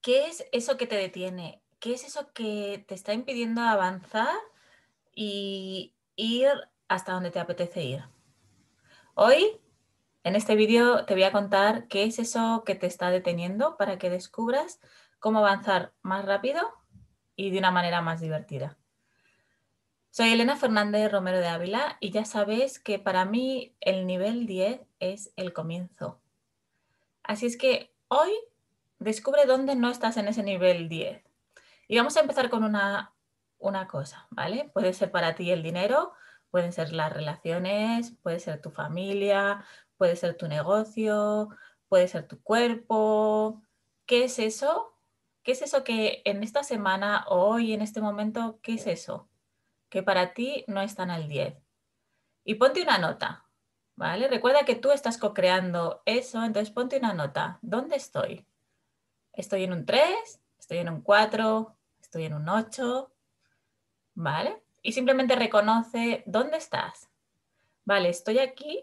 ¿Qué es eso que te detiene? ¿Qué es eso que te está impidiendo avanzar y ir hasta donde te apetece ir? Hoy, en este vídeo, te voy a contar qué es eso que te está deteniendo para que descubras cómo avanzar más rápido y de una manera más divertida. Soy Elena Fernández Romero de Ávila y ya sabes que para mí el nivel 10 es el comienzo. Así es que hoy descubre dónde no estás en ese nivel 10. Y vamos a empezar con una, una cosa, ¿vale? Puede ser para ti el dinero, pueden ser las relaciones, puede ser tu familia, puede ser tu negocio, puede ser tu cuerpo. ¿Qué es eso? ¿Qué es eso que en esta semana, hoy, en este momento, qué es eso? Que para ti no está en el 10. Y ponte una nota, ¿vale? Recuerda que tú estás co-creando eso, entonces ponte una nota. ¿Dónde estoy? Estoy en un 3, estoy en un 4, estoy en un 8, ¿vale? Y simplemente reconoce dónde estás. Vale, estoy aquí.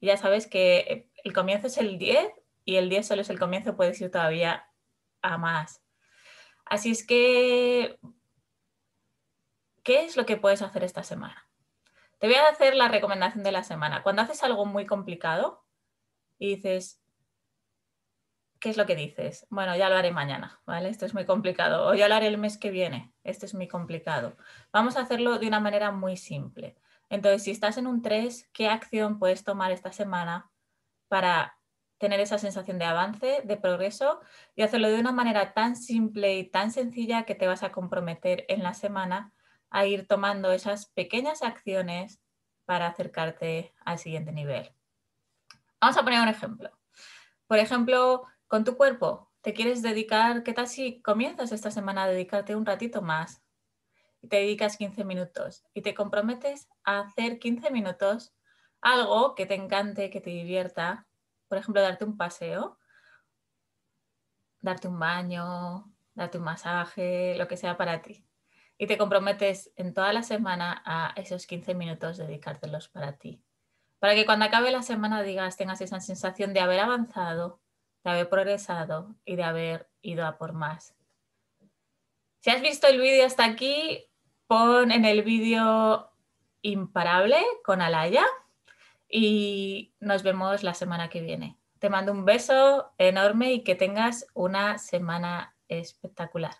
Ya sabes que el comienzo es el 10 y el 10 solo es el comienzo, puedes ir todavía a más. Así es que, ¿qué es lo que puedes hacer esta semana? Te voy a hacer la recomendación de la semana. Cuando haces algo muy complicado y dices, ¿qué es lo que dices? Bueno, ya lo haré mañana, ¿vale? Esto es muy complicado. O ya lo haré el mes que viene. Este es muy complicado. Vamos a hacerlo de una manera muy simple. Entonces, si estás en un 3, ¿qué acción puedes tomar esta semana para tener esa sensación de avance, de progreso y hacerlo de una manera tan simple y tan sencilla que te vas a comprometer en la semana a ir tomando esas pequeñas acciones para acercarte al siguiente nivel? Vamos a poner un ejemplo. Por ejemplo, con tu cuerpo, ¿te quieres dedicar? ¿Qué tal si comienzas esta semana a dedicarte un ratito más? Y te dedicas 15 minutos y te comprometes a hacer 15 minutos algo que te encante, que te divierta. Por ejemplo, darte un paseo, darte un baño, darte un masaje, lo que sea para ti. Y te comprometes en toda la semana a esos 15 minutos dedicártelos para ti. Para que cuando acabe la semana digas, tengas esa sensación de haber avanzado, de haber progresado y de haber ido a por más. Si has visto el vídeo hasta aquí, pon en el vídeo imparable con Alaya y nos vemos la semana que viene. Te mando un beso enorme y que tengas una semana espectacular.